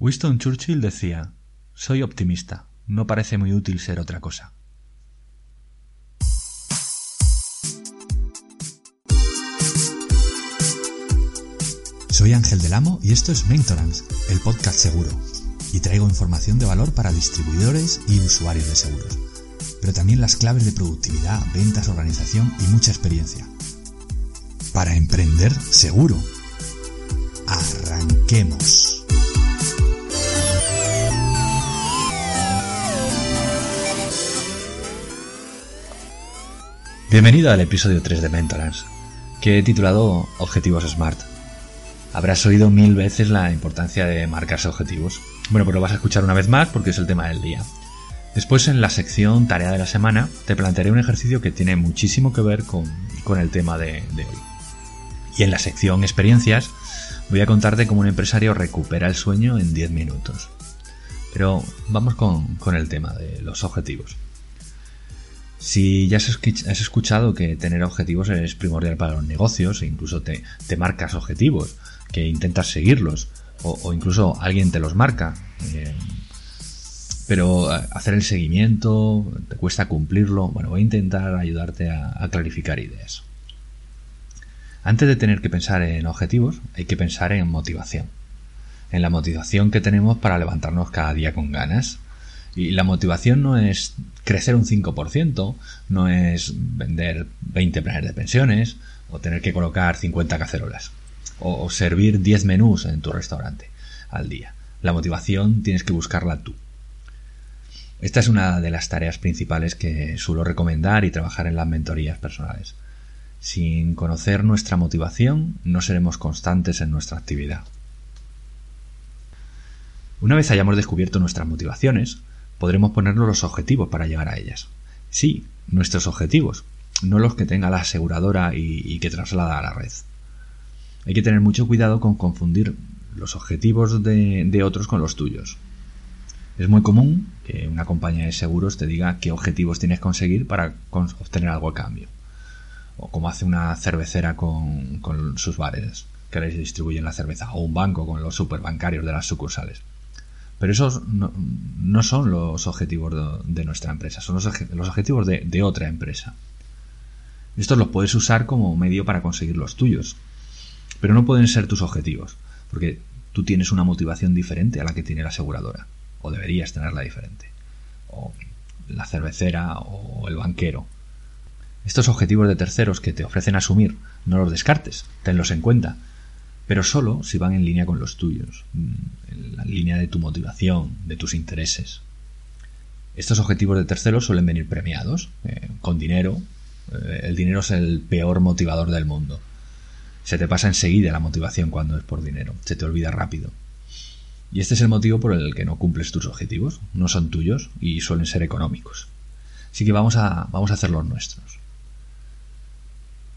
Winston Churchill decía, soy optimista, no parece muy útil ser otra cosa. Soy Ángel del Amo y esto es Mentorance, el podcast seguro. Y traigo información de valor para distribuidores y usuarios de seguros. Pero también las claves de productividad, ventas, organización y mucha experiencia. Para emprender seguro. Arranquemos. Bienvenido al episodio 3 de Mentorance, que he titulado Objetivos Smart. Habrás oído mil veces la importancia de marcarse objetivos. Bueno, pues lo vas a escuchar una vez más porque es el tema del día. Después en la sección Tarea de la Semana te plantearé un ejercicio que tiene muchísimo que ver con, el tema de, hoy. Y en la sección Experiencias voy a contarte cómo un empresario recupera el sueño en 10 minutos. Pero vamos con, con el tema de los objetivos. Si ya has escuchado que tener objetivos es primordial para los negocios e incluso te, marcas objetivos, que intentas seguirlos o, incluso alguien te los marca, eh, pero hacer el seguimiento, te cuesta cumplirlo, bueno, voy a intentar ayudarte a clarificar ideas. Antes de tener que pensar en objetivos, hay que pensar en motivación. En la motivación que tenemos para levantarnos cada día con ganas, y la motivación no es crecer un 5%, no es vender 20 planes de pensiones, o tener que colocar 50 cacerolas, o, servir 10 menús en tu restaurante al día. La motivación tienes que buscarla tú. Esta es una de las tareas principales que suelo recomendar y trabajar en las mentorías personales. Sin conocer nuestra motivación, no seremos constantes en nuestra actividad. Una vez hayamos descubierto nuestras motivaciones, podremos ponernos los objetivos para llegar a ellas. Sí, nuestros objetivos, no los que tenga la aseguradora y, que traslada a la red. Hay que tener mucho cuidado con confundir los objetivos de, otros con los tuyos. Es muy común que una compañía de seguros te diga qué objetivos tienes que conseguir para obtener algo a cambio. O como hace una cervecera con, con sus bares que les distribuyen la cerveza. O un banco con los superbancarios de las sucursales. Pero esos no, son los objetivos de, nuestra empresa, son los, objetivos de, otra empresa. Estos los puedes usar como medio para conseguir los tuyos, pero no pueden ser tus objetivos, porque tú tienes una motivación diferente a la que tiene la aseguradora, o deberías tenerla diferente, o la cervecera o el banquero. Estos objetivos de terceros que te ofrecen asumir, no los descartes, tenlos en cuenta, pero solo si van en línea con los tuyos, mm, en la línea de tu motivación, de tus intereses. Estos objetivos de terceros suelen venir premiados, eh, con dinero. Eh, el dinero es el peor motivador del mundo. Se te pasa enseguida la motivación cuando es por dinero, se te olvida rápido. Y este es el motivo por el que no cumples tus objetivos, no son tuyos y suelen ser económicos. Así que vamos a, vamos a hacer los nuestros.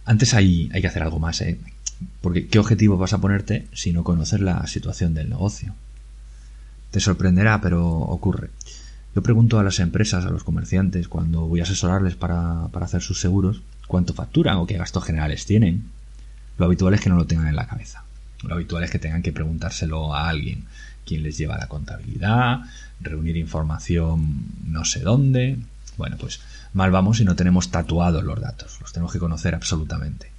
Antes hay, hay que hacer algo más, ¿eh? Porque ¿qué objetivo vas a ponerte si no conoces la situación del negocio? Te sorprenderá, pero ocurre. Yo pregunto a las empresas, a los comerciantes, cuando voy a asesorarles para, hacer sus seguros, cuánto facturan o qué gastos generales tienen. Lo habitual es que no lo tengan en la cabeza. Lo habitual es que tengan que preguntárselo a alguien, quién les lleva la contabilidad, reunir información no sé dónde. Bueno, pues mal vamos si no tenemos tatuados los datos, los tenemos que conocer absolutamente.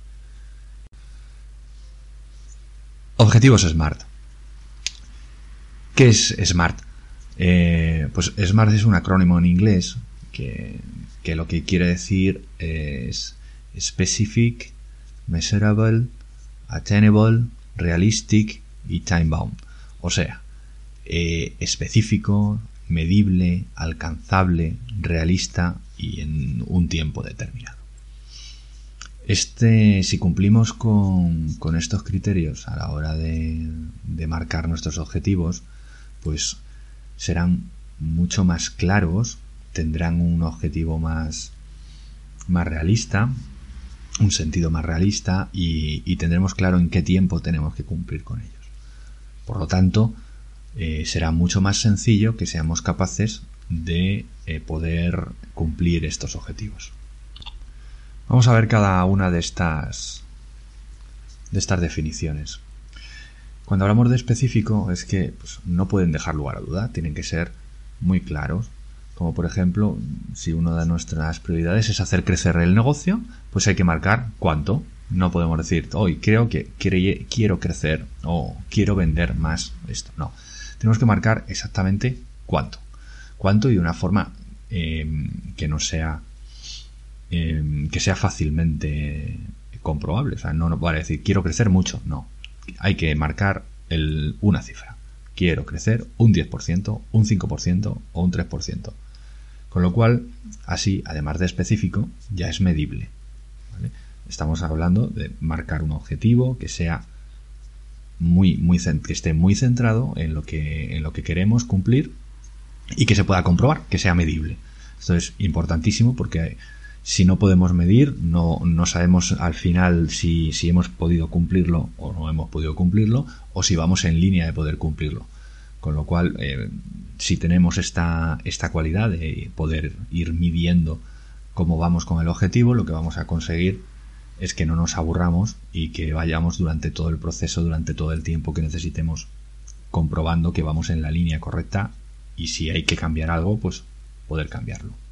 Objetivos SMART. ¿Qué es SMART? Eh, pues SMART es un acrónimo en inglés que, lo que quiere decir es Specific, Measurable, Attainable, Realistic y Time Bound. O sea, eh, específico, medible, alcanzable, realista y en un tiempo determinado. Este, si cumplimos con, estos criterios a la hora de, marcar nuestros objetivos, pues serán mucho más claros, tendrán un objetivo más, más realista, un sentido más realista y, tendremos claro en qué tiempo tenemos que cumplir con ellos. Por lo tanto, eh, será mucho más sencillo que seamos capaces de eh, poder cumplir estos objetivos. Vamos a ver cada una de estas de estas definiciones. Cuando hablamos de específico es que pues, no pueden dejar lugar a duda, tienen que ser muy claros. Como por ejemplo, si una de nuestras prioridades es hacer crecer el negocio, pues hay que marcar cuánto. No podemos decir, hoy creo que quiero crecer o quiero vender más esto. No, tenemos que marcar exactamente cuánto. Cuánto y de una forma em, que no sea em, que sea fácilmente comprobable. O sea, no, no vale decir quiero crecer mucho. No, hay que marcar el, una cifra. Quiero crecer un 10%, un 5% o un 3%. Con lo cual, así, además de específico, ya es medible. Estamos hablando de marcar un objetivo que sea muy, muy, que esté muy centrado en lo que, en lo que queremos cumplir y que se pueda comprobar, que sea medible. Esto es importantísimo porque si no podemos medir, no, no sabemos al final si, si, hemos podido cumplirlo o no hemos podido cumplirlo, o si vamos en línea de poder cumplirlo. Con lo cual, eh, si tenemos esta, esta cualidad de poder ir midiendo cómo vamos con el objetivo, lo que vamos a conseguir es que no nos aburramos y que vayamos durante todo el proceso, durante todo el tiempo que necesitemos, comprobando que vamos en la línea correcta y si hay que cambiar algo, pues poder cambiarlo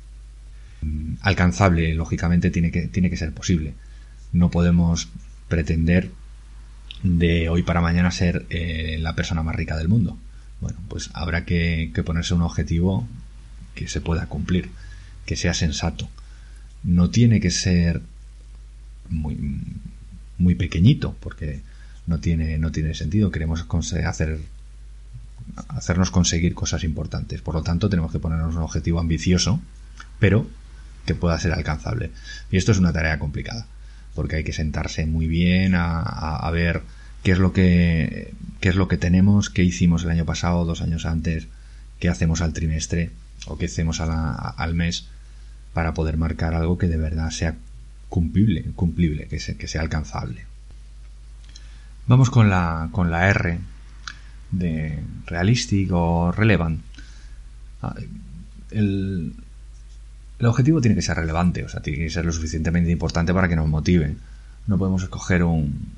alcanzable, lógicamente tiene que, tiene que ser posible. No podemos pretender de hoy para mañana ser eh, la persona más rica del mundo. Bueno, pues habrá que, ponerse un objetivo que se pueda cumplir, que sea sensato. No tiene que ser muy, muy pequeñito, porque no tiene, no tiene sentido. Queremos hacer, hacernos conseguir cosas importantes. Por lo tanto, tenemos que ponernos un objetivo ambicioso, pero que pueda ser alcanzable. Y esto es una tarea complicada, porque hay que sentarse muy bien a, ver qué es lo que qué es lo que tenemos, qué hicimos el año pasado, dos años antes, qué hacemos al trimestre o qué hacemos al mes para poder marcar algo que de verdad sea cumplible, cumplible, que, que sea alcanzable. Vamos con la, con la R de realistic o relevant. Ah, el, el objetivo tiene que ser relevante, o sea, tiene que ser lo suficientemente importante para que nos motive. No podemos escoger un,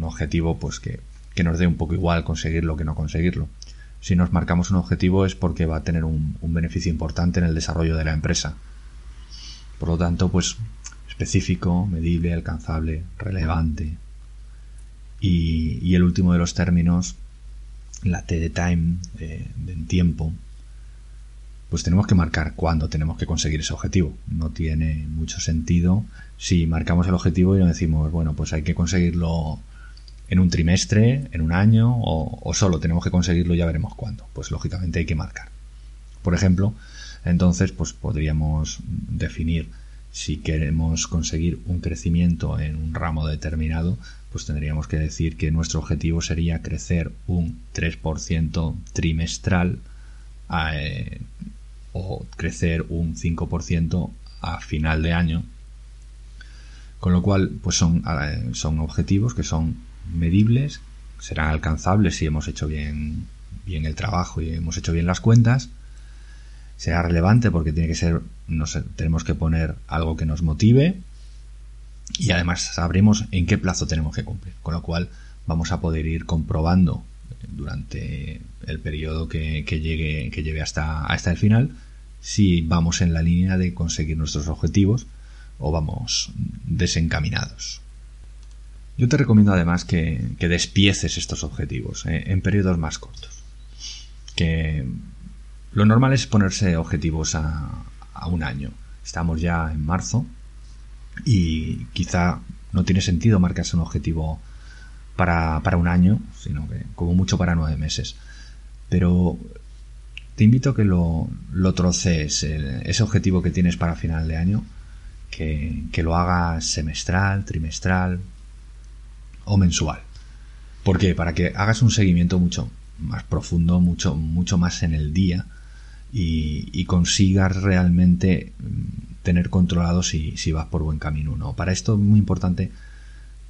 objetivo pues que, nos dé un poco igual conseguirlo que no conseguirlo. Si nos marcamos un objetivo es porque va a tener un, beneficio importante en el desarrollo de la empresa. Por lo tanto, pues específico, medible, alcanzable, relevante. Y, el último de los términos, la T de time, de, de tiempo, pues tenemos que marcar cuándo tenemos que conseguir ese objetivo. No tiene mucho sentido si marcamos el objetivo y decimos, bueno, pues hay que conseguirlo en un trimestre, en un año, o, solo tenemos que conseguirlo y ya veremos cuándo. Pues lógicamente hay que marcar. Por ejemplo, entonces, pues podríamos definir si queremos conseguir un crecimiento en un ramo determinado, pues tendríamos que decir que nuestro objetivo sería crecer un 3% trimestral eh, o crecer un 5% a final de año. Con lo cual, pues son, eh, son objetivos que son medibles, serán alcanzables si hemos hecho bien, bien el trabajo y hemos hecho bien las cuentas. Será relevante porque tiene que ser, tenemos que poner algo que nos motive y además sabremos en qué plazo tenemos que cumplir. Con lo cual, vamos a poder ir comprobando durante el periodo que, llegue, que lleve hasta, hasta el final, si vamos en la línea de conseguir nuestros objetivos o vamos desencaminados. Yo te recomiendo además que, despieces estos objetivos eh, en periodos más cortos. Que lo normal es ponerse objetivos a, un año. Estamos ya en marzo y quizá no tiene sentido marcarse un objetivo para, para, un año, sino que como mucho para nueve meses. Pero te invito a que lo, lo ese objetivo que tienes para final de año, que, lo hagas semestral, trimestral o mensual. ¿Por qué? Para que hagas un seguimiento mucho más profundo, mucho, mucho más en el día y, consigas realmente mm, tener controlado si, vas por buen camino o no. Para esto es muy importante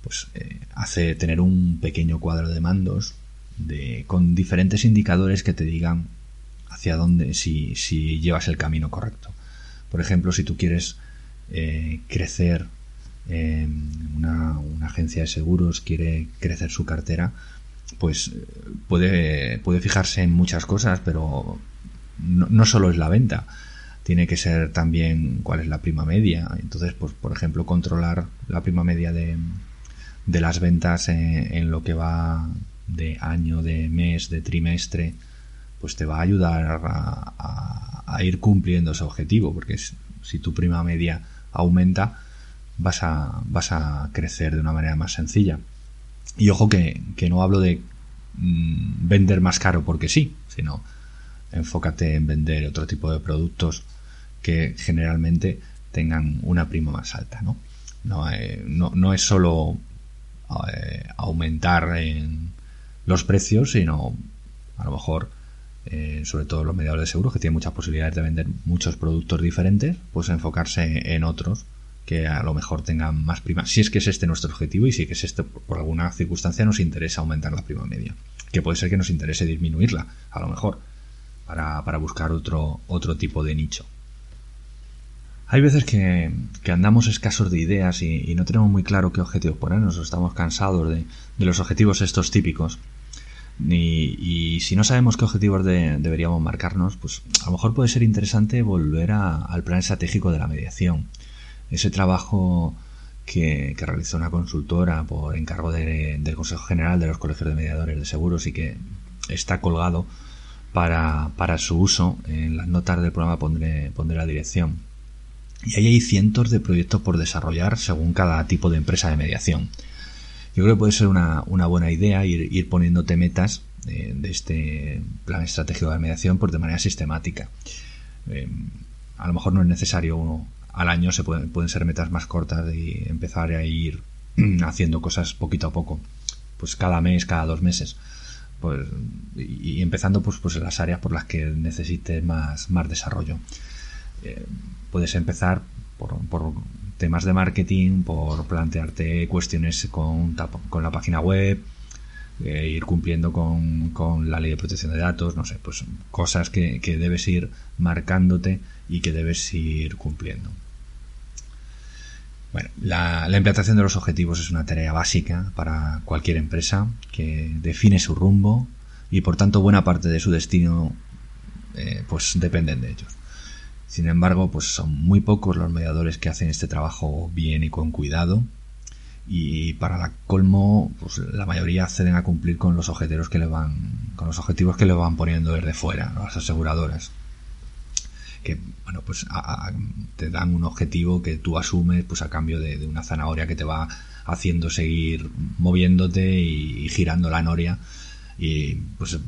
pues, eh, hace, tener un pequeño cuadro de mandos de, con diferentes indicadores que te digan hacia dónde, si, si llevas el camino correcto. Por ejemplo, si tú quieres eh, crecer, una, una, agencia de seguros quiere crecer su cartera, pues puede, puede fijarse en muchas cosas, pero no, no solo es la venta tiene que ser también cuál es la prima media. Entonces, pues, por ejemplo, controlar la prima media de, de las ventas en, lo que va de año, de mes, de trimestre, pues te va a ayudar a, ir cumpliendo ese objetivo, porque si tu prima media aumenta, vas a, vas a crecer de una manera más sencilla. Y ojo que, que no hablo de mm, vender más caro porque sí, sino enfócate en vender otro tipo de productos que generalmente tengan una prima más alta, ¿no? No, eh, no, es solo eh, aumentar en los precios, sino a lo mejor, eh, sobre todo los mediadores de seguros, que tienen muchas posibilidades de vender muchos productos diferentes, pues enfocarse en otros que a lo mejor tengan más prima. Si es que es este nuestro objetivo y si es que es este, por alguna circunstancia nos interesa aumentar la prima media. Que puede ser que nos interese disminuirla, a lo mejor, para, para buscar otro, otro tipo de nicho. Hay veces que, andamos escasos de ideas y, no tenemos muy claro qué objetivos ponernos, o estamos cansados de, los objetivos estos típicos. Y, si no sabemos qué objetivos deberíamos marcarnos, pues a lo mejor puede ser interesante volver al plan estratégico de la mediación. Ese trabajo que, realizó una consultora por encargo del Consejo General de los Colegios de Mediadores de Seguros y que está colgado para, su uso. En las notas del programa pondré la dirección. Y ahí hay cientos de proyectos por desarrollar según cada tipo de empresa de mediación. Yo creo que puede ser una, buena idea ir, poniéndote metas de, este plan estratégico de mediación por de manera sistemática. Eh, a lo mejor no es necesario uno al año, se pueden, pueden ser metas más cortas y empezar a ir haciendo cosas poquito a poco. Pues cada mes, cada dos meses. Pues, y, empezando pues, pues en las áreas por las que necesites más, más desarrollo. Eh, puedes empezar por, temas de marketing, por plantearte cuestiones con, con la página web, eh, ir cumpliendo con, la ley de protección de datos, no sé, pues cosas que, debes ir marcándote y que debes ir cumpliendo. Bueno, la, implantación de los objetivos es una tarea básica para cualquier empresa que define su rumbo y por tanto buena parte de su destino eh, pues dependen de ellos. Sin embargo, pues son muy pocos los mediadores que hacen este trabajo bien y con cuidado. Y para la colmo, pues la mayoría acceden a cumplir con los objetivos que le van, con los objetivos que le van poniendo desde fuera, las aseguradoras. Que, bueno, pues te dan un objetivo que tú asumes, pues a cambio de, una zanahoria que te va haciendo seguir moviéndote y girando la noria. Y pues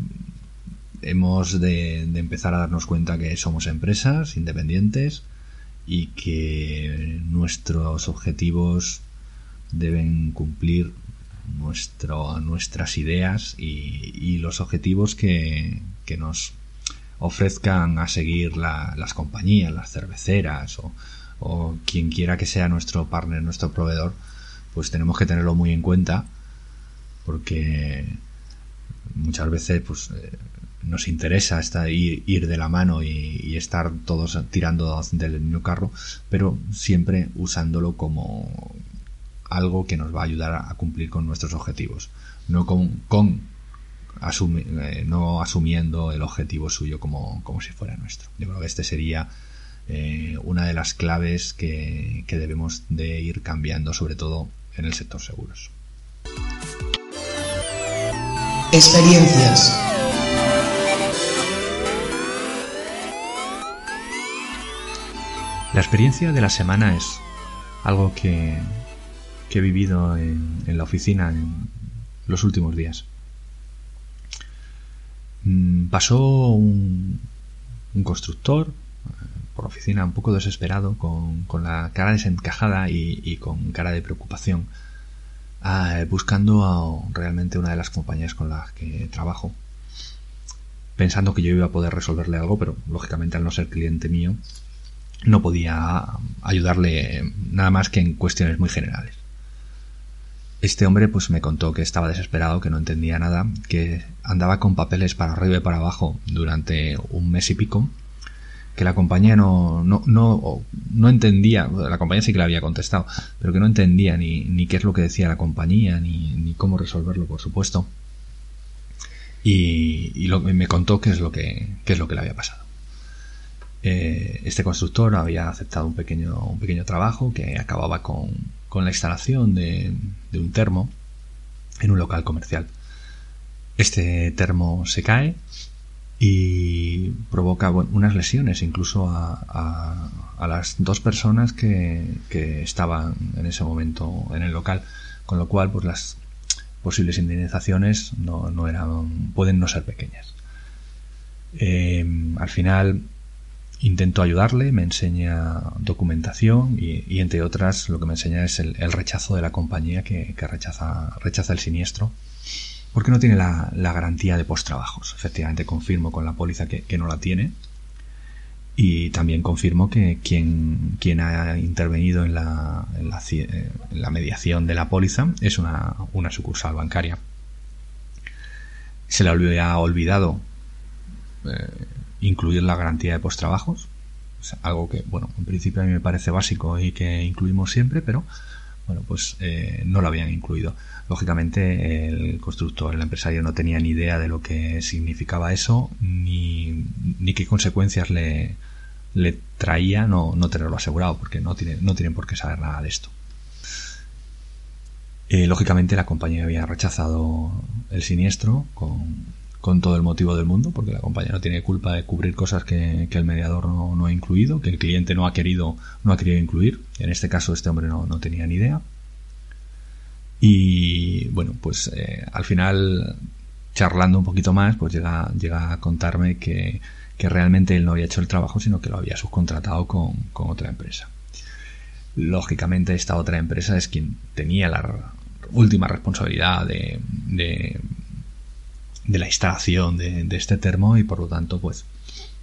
hemos de, empezar a darnos cuenta que somos empresas independientes y que nuestros objetivos deben cumplir nuestro, nuestras ideas y, los objetivos que, nos ofrezcan a seguir las compañías, las cerveceras o, o, quien quiera que sea nuestro partner, nuestro proveedor, pues tenemos que tenerlo muy en cuenta porque muchas veces pues eh, nos interesa ir, de la mano y, estar todos tirando del mismo carro, pero siempre usándolo como algo que nos va a ayudar a cumplir con nuestros objetivos, no con, eh, no asumiendo el objetivo suyo como, si fuera nuestro. Yo creo que este sería eh, una de las claves que, que debemos de ir cambiando, sobre todo en el sector seguros. Experiencias. La experiencia de la semana es algo que, he vivido en, la oficina en los últimos días. Mm, pasó un, constructor eh, por oficina un poco desesperado, con, la cara desencajada y, con cara de preocupación, ah, buscando a realmente una de las compañías con las que trabajo, pensando que yo iba a poder resolverle algo, pero lógicamente al no ser cliente mío, no podía ayudarle nada más que en cuestiones muy generales. Este hombre pues me contó que estaba desesperado, que no entendía nada, que andaba con papeles para arriba y para abajo durante un mes y pico, que la compañía no, no, no, no entendía, la compañía sí que le había contestado, pero que no entendía ni, ni qué es lo que decía la compañía, ni, ni cómo resolverlo, por supuesto. y, me contó qué es lo que, qué es lo que le había pasado. Eh, este constructor había aceptado un pequeño, un pequeño trabajo que acababa con, con la instalación de, un termo en un local comercial. Este termo se cae y provoca unas lesiones incluso a, a, las dos personas que, que, estaban en ese momento en el local, con lo cual pues las posibles indemnizaciones no, no eran, pueden no ser pequeñas. Eh, al final intento ayudarle, me enseña documentación y, entre otras lo que me enseña es el, rechazo de la compañía que, rechaza, rechaza el siniestro porque no tiene la, garantía de post-trabajos. Efectivamente confirmo con la póliza que, no la tiene y también confirmo que quien, ha intervenido en la, en la, mediación de la póliza es una, sucursal bancaria. Se le había olvidado eh, incluir la garantía de post-trabajos. algo que, bueno, en principio a mí me parece básico y que incluimos siempre, pero bueno, pues eh, no lo habían incluido. Lógicamente, el constructor, el empresario no tenía ni idea de lo que significaba eso, ni, ni qué consecuencias le, le traía no, no tenerlo asegurado, porque no, no tienen por qué saber nada de esto. Eh, lógicamente, la compañía había rechazado el siniestro con, con todo el motivo del mundo, porque la compañía no tiene culpa de cubrir cosas que, el mediador no, ha incluido, que el cliente no ha querido, no ha querido incluir. En este caso, este hombre no, tenía ni idea. Y bueno, pues eh, al final, charlando un poquito más, pues llega, llega a contarme que, realmente él no había hecho el trabajo, sino que lo había subcontratado con, otra empresa. Lógicamente, esta otra empresa es quien tenía la última responsabilidad de la instalación de, este termo y por lo tanto pues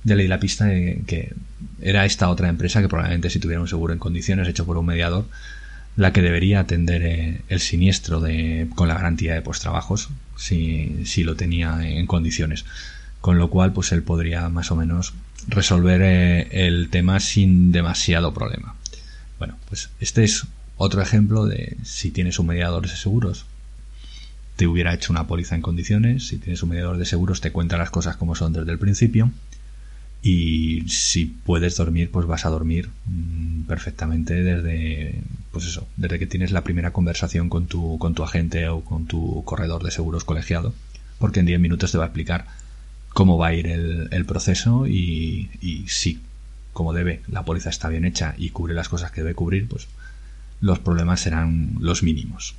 ya leí la pista de que era esta otra empresa que probablemente si tuviera un seguro en condiciones hecho por un mediador la que debería atender eh, el siniestro de, con la garantía de postrabajos si, si lo tenía en condiciones. Con lo cual pues él podría más o menos resolver eh, el tema sin demasiado problema. Bueno pues este es otro ejemplo de si tienes un mediador de seguros te hubiera hecho una póliza en condiciones. Si tienes un mediador de seguros, te cuenta las cosas como son desde el principio. Y si puedes dormir, pues vas a dormir mm, perfectamente desde, pues eso, desde que tienes la primera conversación con tu, con tu agente o con tu corredor de seguros colegiado. Porque en 10 minutos te va a explicar cómo va a ir el, proceso y, y si, como debe, la póliza está bien hecha y cubre las cosas que debe cubrir, pues los problemas serán los mínimos.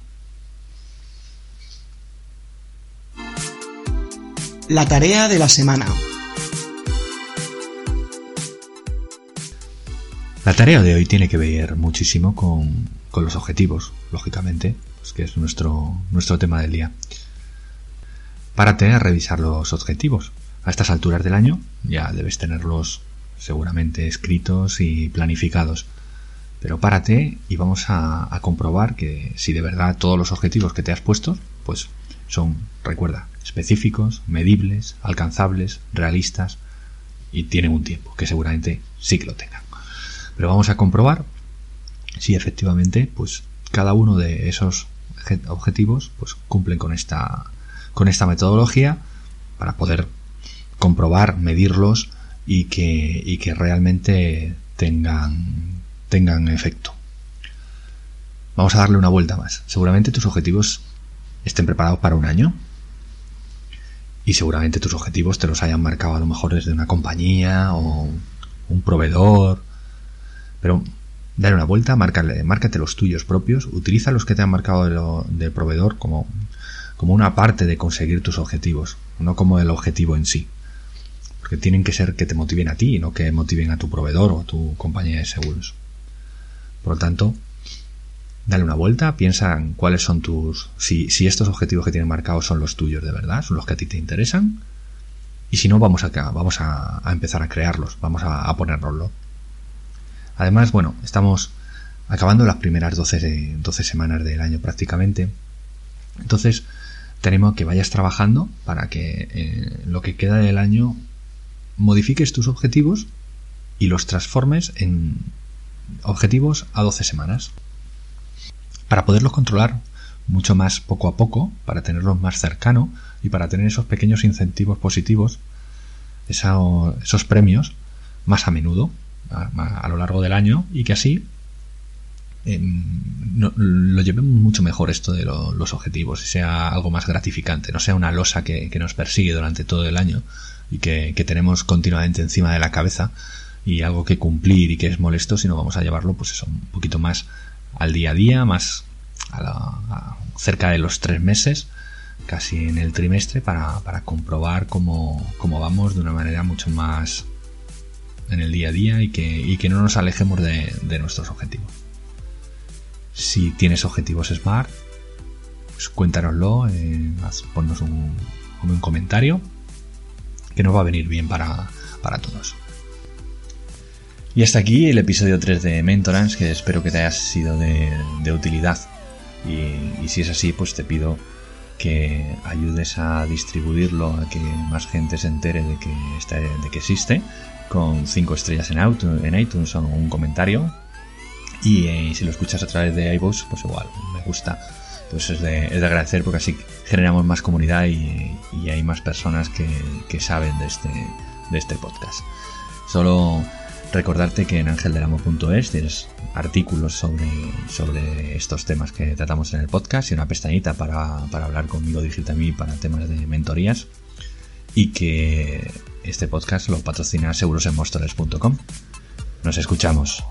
La tarea de la semana. La tarea de hoy tiene que ver muchísimo con, los objetivos, lógicamente, pues que es nuestro, nuestro tema del día. Párate a revisar los objetivos. A estas alturas del año ya debes tenerlos seguramente escritos y planificados. Pero párate y vamos a comprobar que si de verdad todos los objetivos que te has puesto, pues son, recuerda, específicos, medibles, alcanzables, realistas y tienen un tiempo, que seguramente sí que lo tengan. Pero vamos a comprobar si efectivamente pues cada uno de esos objetivos pues cumplen con esta con esta metodología para poder comprobar, medirlos y que, y que realmente tengan, tengan efecto. Vamos a darle una vuelta más. Seguramente tus objetivos estén preparados para un año, y seguramente tus objetivos te los hayan marcado a lo mejor desde una compañía o un proveedor. Pero dale una vuelta, márcale, márcate los tuyos propios, utiliza los que te han marcado del proveedor como, como una parte de conseguir tus objetivos, no como el objetivo en sí. Porque tienen que ser que te motiven a ti, no que motiven a tu proveedor o a tu compañía de seguros. Por lo tanto, dale una vuelta, piensa en cuáles son tus. Si, estos objetivos que tienes marcados son los tuyos de verdad, son los que a ti te interesan. Y si no, vamos a, vamos a, empezar a crearlos, vamos a, a ponérnoslo. Además, bueno, estamos acabando las primeras 12, 12 semanas del año prácticamente. Entonces, tenemos que vayas trabajando para que eh, lo que queda del año modifiques tus objetivos y los transformes en objetivos a 12 semanas. Para poderlos controlar, mucho más poco a poco, para tenerlos más cercano y para tener esos pequeños incentivos positivos, esos premios, más a menudo, a, lo largo del año, y que así em, lo llevemos mucho mejor esto de los objetivos, y sea algo más gratificante, no sea una losa que, nos persigue durante todo el año y que, tenemos continuamente encima de la cabeza y algo que cumplir y que es molesto, sino vamos a llevarlo pues eso, un poquito más al día a día, más a cerca de los tres meses, casi en el trimestre, para, comprobar cómo, vamos de una manera mucho más en el día a día y que, que no nos alejemos de, nuestros objetivos. Si tienes objetivos SMART, pues cuéntanoslo, eh, ponnos un, un comentario que nos va a venir bien para, para todos. Y hasta aquí el episodio 3 de Mentorance, que espero que te haya sido de, utilidad. Y, si es así, pues te pido que ayudes a distribuirlo, a que más gente se entere de que, está, de que existe, con 5 estrellas en, auto, en iTunes o un comentario. Y eh, si lo escuchas a través de iVoox, pues igual, me gusta. Pues es de, es de agradecer porque así generamos más comunidad y, hay más personas que, que saben de este, de este podcast. Solo Recordarte que en angeldelamo.es tienes artículos sobre, sobre estos temas que tratamos en el podcast y una pestañita para, para hablar conmigo mí para temas de mentorías y que este podcast lo patrocina segurosenmostores.com. Nos escuchamos.